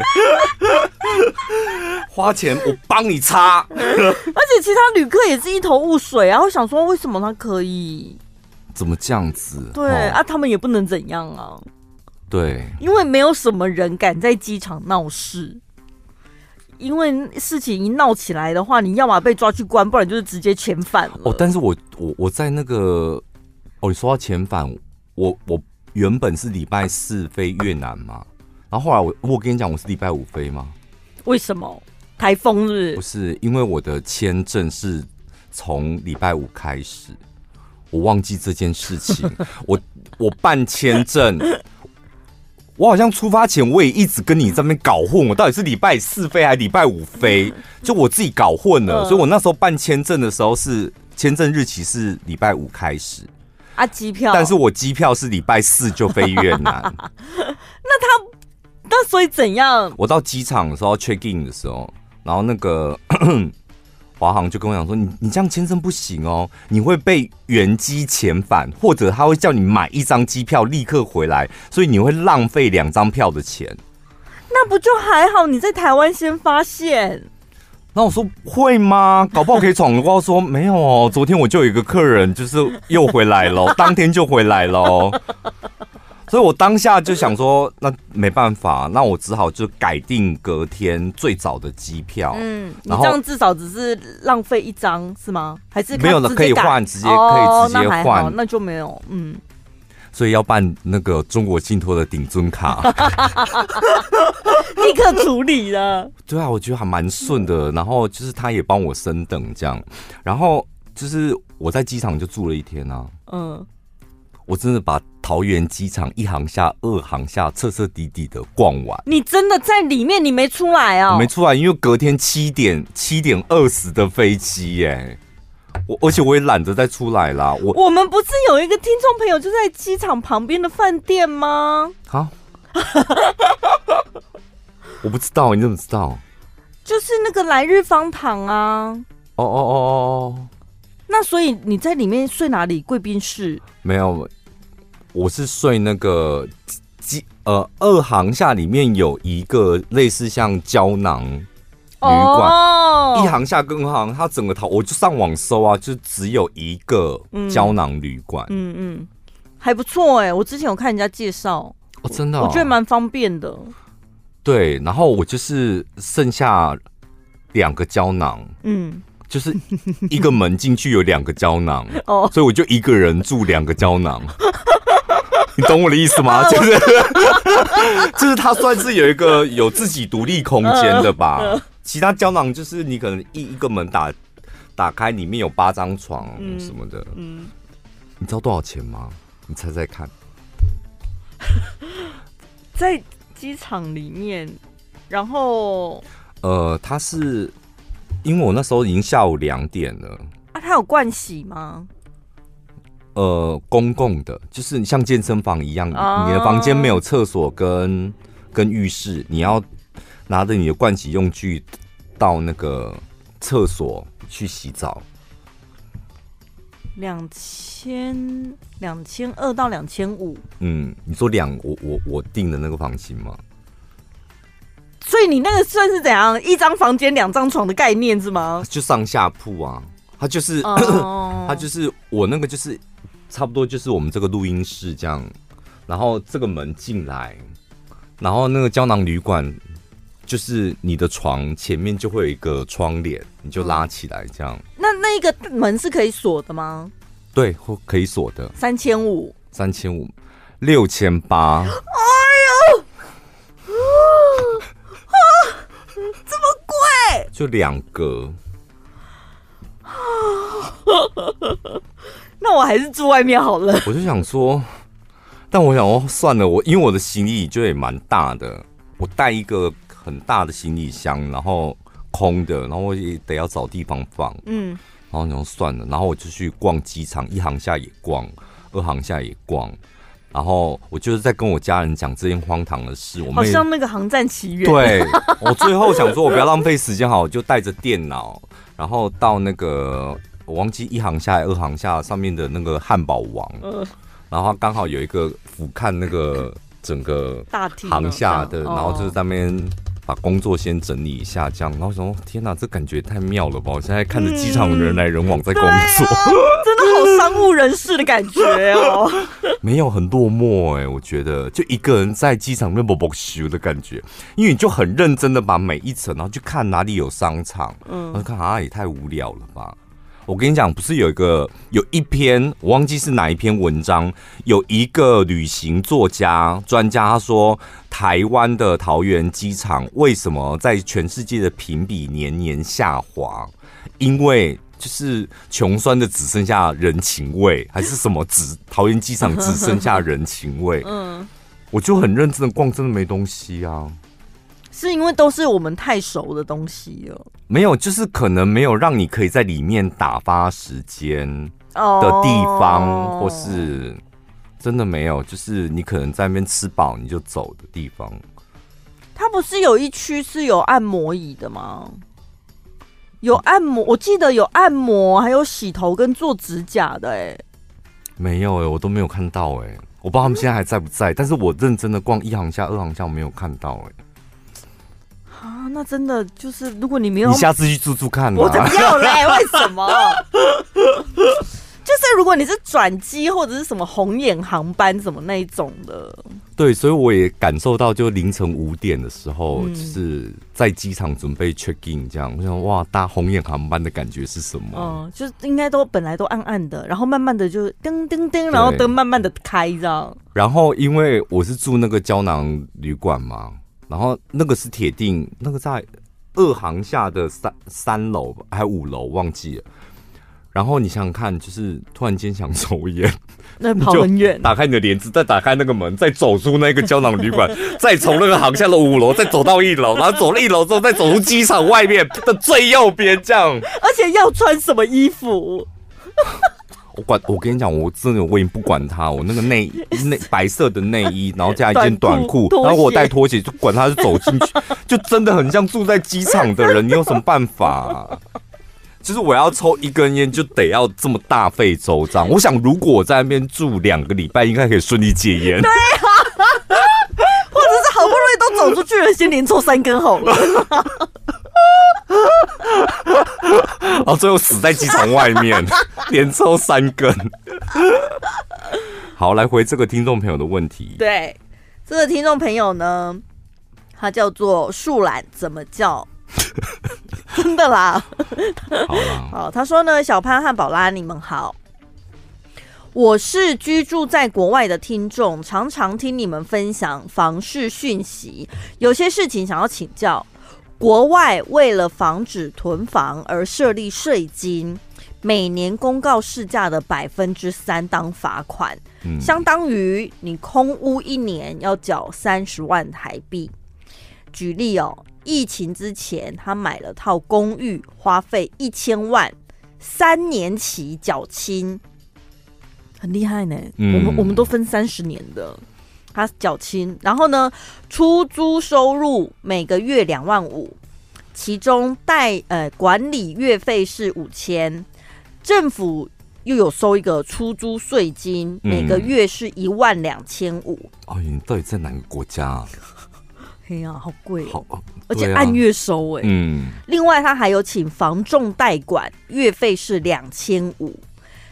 [LAUGHS] 花钱我帮你擦，[LAUGHS] 而且其他旅客也是一头雾水啊！我想说，为什么他可以？怎么这样子？对、哦、啊，他们也不能怎样啊。对，因为没有什么人敢在机场闹事，因为事情一闹起来的话，你要么被抓去关，不然就是直接遣返了。哦，但是我我我在那个哦，你说到遣返，我我原本是礼拜四飞越南嘛，然后后来我我跟你讲，我是礼拜五飞吗？为什么？台风日不是，因为我的签证是从礼拜五开始，我忘记这件事情。[LAUGHS] 我我办签证，我好像出发前我也一直跟你这边搞混，我到底是礼拜四飞还是礼拜五飞？就我自己搞混了，所以我那时候办签证的时候是签证日期是礼拜五开始啊，机票，但是我机票是礼拜四就飞越南。[LAUGHS] 那他 [LAUGHS] 那所以怎样？我到机场的时候 check in 的时候。然后那个 [COUGHS] 华航就跟我讲说：“你你这样签证不行哦，你会被原机遣返，或者他会叫你买一张机票立刻回来，所以你会浪费两张票的钱。”那不就还好？你在台湾先发现。那我说会吗？搞不好可以闯的话说没有哦。昨天我就有一个客人就是又回来了，[LAUGHS] 当天就回来了。所以我当下就想说，那没办法，那我只好就改定隔天最早的机票。嗯，你这样至少只是浪费一张是吗？还是没有了可以换，直接可以直接换，哦，那就没有。嗯，所以要办那个中国信托的顶尊卡，[LAUGHS] 立刻处理了。对啊，我觉得还蛮顺的。然后就是他也帮我升等这样，然后就是我在机场就住了一天啊。嗯。我真的把桃园机场一航下、二航下彻彻底底的逛完。你真的在里面？你没出来啊、哦？没出来，因为隔天七点七点二十的飞机耶。我而且我也懒得再出来啦。我我们不是有一个听众朋友就在机场旁边的饭店吗？啊？[LAUGHS] 我不知道，你怎么知道？就是那个来日方长啊。哦哦哦哦哦。那所以你在里面睡哪里？贵宾室？没有。我是睡那个机呃二行下里面有一个类似像胶囊旅馆，oh. 一行下跟二航它整个套我就上网搜啊，就只有一个胶囊旅馆，嗯嗯，还不错哎，我之前有看人家介绍哦，真的、哦，我觉得蛮方便的。对，然后我就是剩下两个胶囊，嗯，就是一个门进去有两个胶囊 [LAUGHS] 哦，oh. 所以我就一个人住两个胶囊。你懂我的意思吗？[LAUGHS] 就是，[LAUGHS] 就是它算是有一个 [LAUGHS] 有自己独立空间的吧。其他胶囊就是你可能一一个门打打开，里面有八张床什么的。嗯，你知道多少钱吗？你猜猜看。在机场里面，然后呃，他是因为我那时候已经下午两点了。啊，他有盥洗吗？呃，公共的，就是像健身房一样，你的房间没有厕所跟跟浴室，你要拿着你的盥洗用具到那个厕所去洗澡。两千两千二到两千五。嗯，你说两我我我订的那个房型吗？所以你那个算是怎样？一张房间两张床的概念是吗？就上下铺啊，它就是、uh、[CLEARS THROAT] 它就是我那个就是。差不多就是我们这个录音室这样，然后这个门进来，然后那个胶囊旅馆就是你的床前面就会有一个窗帘，你就拉起来这样。那那一个门是可以锁的吗？对，可以锁的。三千五，三千五，六千八。哎呦，这么贵！就两个。[LAUGHS] [LAUGHS] 那我还是住外面好了。[LAUGHS] 我就想说，但我想哦算了，我因为我的行李就也蛮大的，我带一个很大的行李箱，然后空的，然后我也得要找地方放。嗯，然后你说算了，然后我就去逛机场，一航下也逛，二航下也逛，然后我就是在跟我家人讲这件荒唐的事。我们好像那个航站奇缘。对，[LAUGHS] 我最后想说，我不要浪费时间，好，我就带着电脑，然后到那个。我忘记一航厦、二航下上面的那个汉堡王，嗯，然后他刚好有一个俯瞰那个整个大航下的，然后就是在那边把工作先整理一下，这样。然后说：“天哪，这感觉太妙了吧！”我现在看着机场人来人往在工作，嗯啊、真的好商务人士的感觉哦。[LAUGHS] 没有很落寞哎、欸，我觉得就一个人在机场那么不咻的感觉，因为你就很认真的把每一层，然后去看哪里有商场，嗯，然后看啊也太无聊了吧。我跟你讲，不是有一个有一篇，我忘记是哪一篇文章，有一个旅行作家专家他说，台湾的桃园机场为什么在全世界的评比年年下滑？因为就是穷酸的只剩下人情味，还是什么只桃园机场只剩下人情味？嗯，我就很认真的逛，真的没东西啊。是因为都是我们太熟的东西了，没有，就是可能没有让你可以在里面打发时间的地方，oh. 或是真的没有，就是你可能在那边吃饱你就走的地方。它不是有一区是有按摩椅的吗？有按摩，我记得有按摩，还有洗头跟做指甲的、欸，哎，没有哎、欸，我都没有看到哎、欸，我不知道他们现在还在不在，嗯、但是我认真的逛一行下、二航厦，我没有看到哎、欸。啊，那真的就是，如果你没有，你下次去住住看。我就不要嘞，为什么？[LAUGHS] 就是如果你是转机或者是什么红眼航班什么那一种的，对，所以我也感受到，就凌晨五点的时候，嗯、就是在机场准备 check in 这样，我想哇，搭红眼航班的感觉是什么？嗯，就是应该都本来都暗暗的，然后慢慢的就噔噔噔，然后灯慢慢的开这样。然后因为我是住那个胶囊旅馆嘛。然后那个是铁定，那个在二航下的三三楼还有五楼忘记了。然后你想想看，就是突然间想抽烟，[LAUGHS] 那跑很远，打开你的帘子，再打开那个门，再走出那个胶囊旅馆，再从那个航下的五楼再走到一楼，然后走了一楼之后再走出机场外面的最右边，这样。[LAUGHS] 而且要穿什么衣服？我管，我跟你讲，我真的我已经不管他，我那个内 [LAUGHS] 内白色的内衣，然后加一件短裤，然后我带拖鞋，就管他是走进去，就真的很像住在机场的人。你有什么办法啊？就是我要抽一根烟，就得要这么大费周章。我想，如果我在那边住两个礼拜，应该可以顺利戒烟。对啊，或者是好不容易都走出去了，先连抽三根好了。[LAUGHS] 然 [LAUGHS] 后最后死在机场外面，[LAUGHS] 连抽三根。好，来回这个听众朋友的问题。对，这个听众朋友呢，他叫做树懒，怎么叫？[LAUGHS] 真的啦。好啦，好，他说呢，小潘和宝拉，你们好，我是居住在国外的听众，常常听你们分享房事讯息，有些事情想要请教。国外为了防止囤房而设立税金，每年公告市价的百分之三当罚款，嗯、相当于你空屋一年要缴三十万台币。举例哦，疫情之前他买了套公寓，花费一千万，三年期缴清，很厉害呢。嗯、我们我们都分三十年的。他缴清，然后呢，出租收入每个月两万五，其中代呃管理月费是五千，政府又有收一个出租税金，每个月是一万两千五。哎、嗯，你到底在哪个国家啊？嘿呀、啊，好贵，好，而且按月收哎。嗯。另外，他还有请房仲代管，月费是两千五。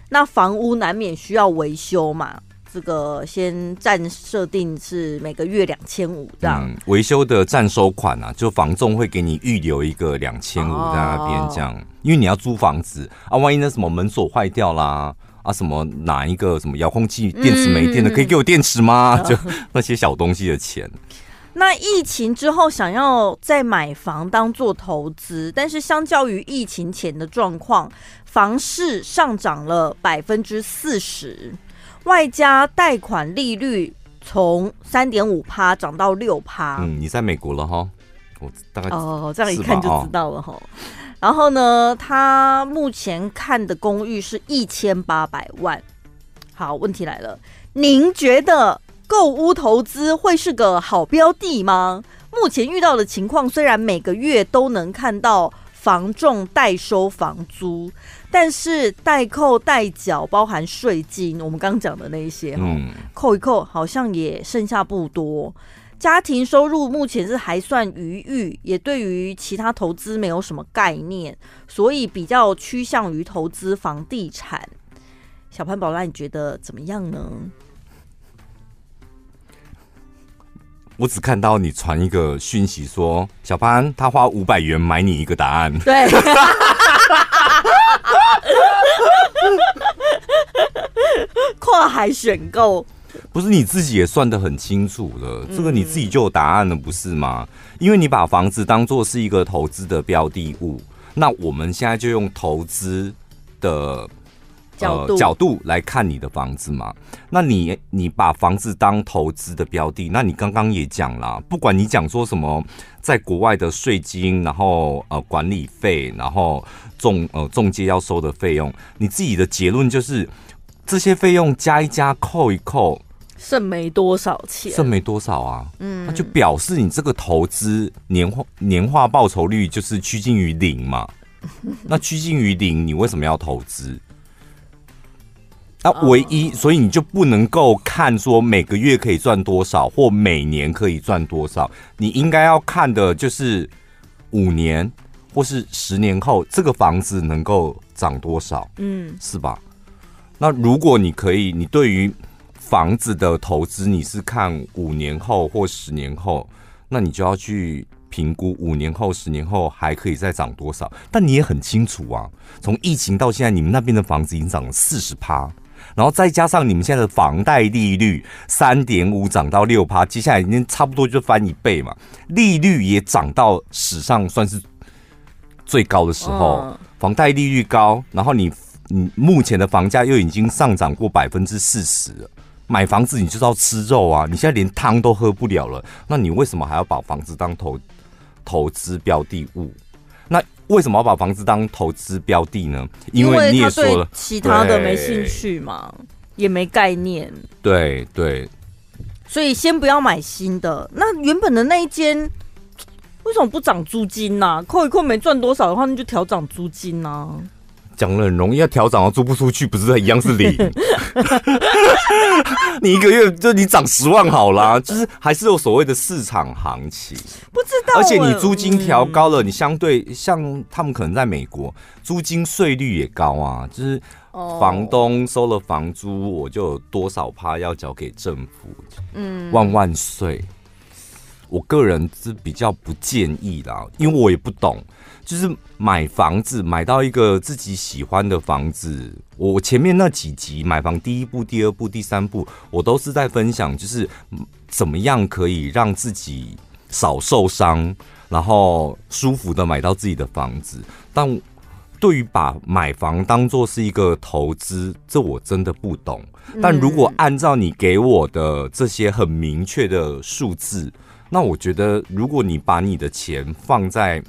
那房屋难免需要维修嘛？这个先暂设定是每个月两千五这样，维、嗯、修的暂收款啊，就房仲会给你预留一个两千五在那边这样，哦、因为你要租房子啊，万一那什么门锁坏掉啦，啊什么哪一个什么遥控器电池没电了，嗯、可以给我电池吗？[LAUGHS] 就那些小东西的钱。那疫情之后想要再买房当做投资，但是相较于疫情前的状况，房市上涨了百分之四十，外加贷款利率从三点五趴涨到六趴。嗯，你在美国了哈？我大概哦，这样一看就知道了哈。哦、然后呢，他目前看的公寓是一千八百万。好，问题来了，您觉得购屋投资会是个好标的吗？目前遇到的情况，虽然每个月都能看到房仲代收房租，但是代扣代缴包含税金，我们刚讲的那一些，嗯，扣一扣，好像也剩下不多。家庭收入目前是还算余裕，也对于其他投资没有什么概念，所以比较趋向于投资房地产。小潘宝拉，你觉得怎么样呢？我只看到你传一个讯息说，小潘他花五百元买你一个答案。对，[LAUGHS] [LAUGHS] 跨海选购，不是你自己也算得很清楚了，这个你自己就有答案了，不是吗？因为你把房子当做是一个投资的标的物，那我们现在就用投资的。角度，呃、角度来看你的房子嘛？那你你把房子当投资的标的，那你刚刚也讲了，不管你讲说什么，在国外的税金，然后呃管理费，然后中呃中介要收的费用，你自己的结论就是这些费用加一加扣一扣，剩没多少钱，剩没多少啊？嗯，那就表示你这个投资年化年化报酬率就是趋近于零嘛？[LAUGHS] 那趋近于零，你为什么要投资？那唯一，所以你就不能够看说每个月可以赚多少，或每年可以赚多少。你应该要看的就是五年或是十年后这个房子能够涨多少，嗯，是吧？那如果你可以，你对于房子的投资你是看五年后或十年后，那你就要去评估五年后、十年后还可以再涨多少。但你也很清楚啊，从疫情到现在，你们那边的房子已经涨了四十趴。然后再加上你们现在的房贷利率三点五涨到六趴，接下来已经差不多就翻一倍嘛。利率也涨到史上算是最高的时候，房贷利率高，然后你你目前的房价又已经上涨过百分之四十了。买房子你就是要吃肉啊，你现在连汤都喝不了了，那你为什么还要把房子当投投资标的物？那为什么要把房子当投资标的呢？因为你也说了，其他的没兴趣嘛，也没概念。对对，所以先不要买新的。那原本的那一间为什么不涨租金呢、啊？扣一扣没赚多少的话，那就调涨租金呢、啊？讲了很容易，要调涨，租不出去，不是一样是零？[LAUGHS] 你一个月就你涨十万好啦，就是还是有所谓的市场行情。不知道，而且你租金调高了，你相对像他们可能在美国，租金税率也高啊，就是房东收了房租，我就有多少趴要交给政府。嗯，万万税。我个人是比较不建议的，因为我也不懂。就是买房子，买到一个自己喜欢的房子。我前面那几集买房第一步、第二步、第三步，我都是在分享，就是怎么样可以让自己少受伤，然后舒服的买到自己的房子。但对于把买房当做是一个投资，这我真的不懂。但如果按照你给我的这些很明确的数字，那我觉得，如果你把你的钱放在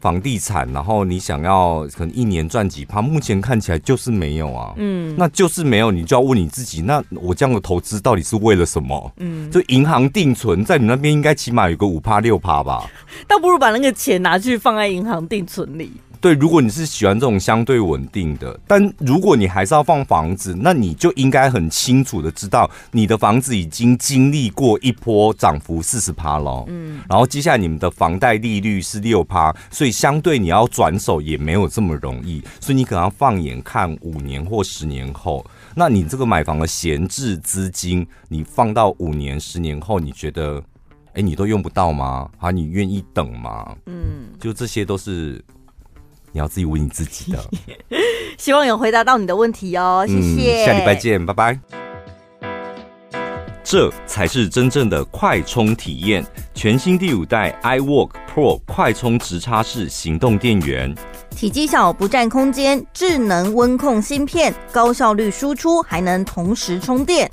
房地产，然后你想要可能一年赚几趴，目前看起来就是没有啊，嗯，那就是没有，你就要问你自己，那我这样的投资到底是为了什么？嗯，就银行定存在你那边应该起码有个五趴六趴吧，倒不如把那个钱拿去放在银行定存里。对，如果你是喜欢这种相对稳定的，但如果你还是要放房子，那你就应该很清楚的知道，你的房子已经经历过一波涨幅四十趴了，嗯，然后接下来你们的房贷利率是六趴，所以相对你要转手也没有这么容易，所以你可能要放眼看五年或十年后，那你这个买房的闲置资金，你放到五年、十年后，你觉得，哎，你都用不到吗？啊，你愿意等吗？嗯，就这些都是。你要自己问你自己的，[LAUGHS] 希望有回答到你的问题哦，谢谢。嗯，下礼拜见，拜拜。这才是真正的快充体验。全新第五代 iWork Pro 快充直插式行动电源，体积小不占空间，智能温控芯片，高效率输出，还能同时充电。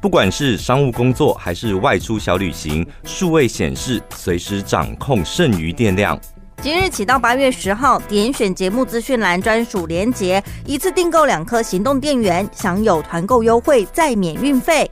不管是商务工作还是外出小旅行，数位显示随时掌控剩余电量。即日起到八月十号，点选节目资讯栏专属连结，一次订购两颗行动电源，享有团购优惠，再免运费。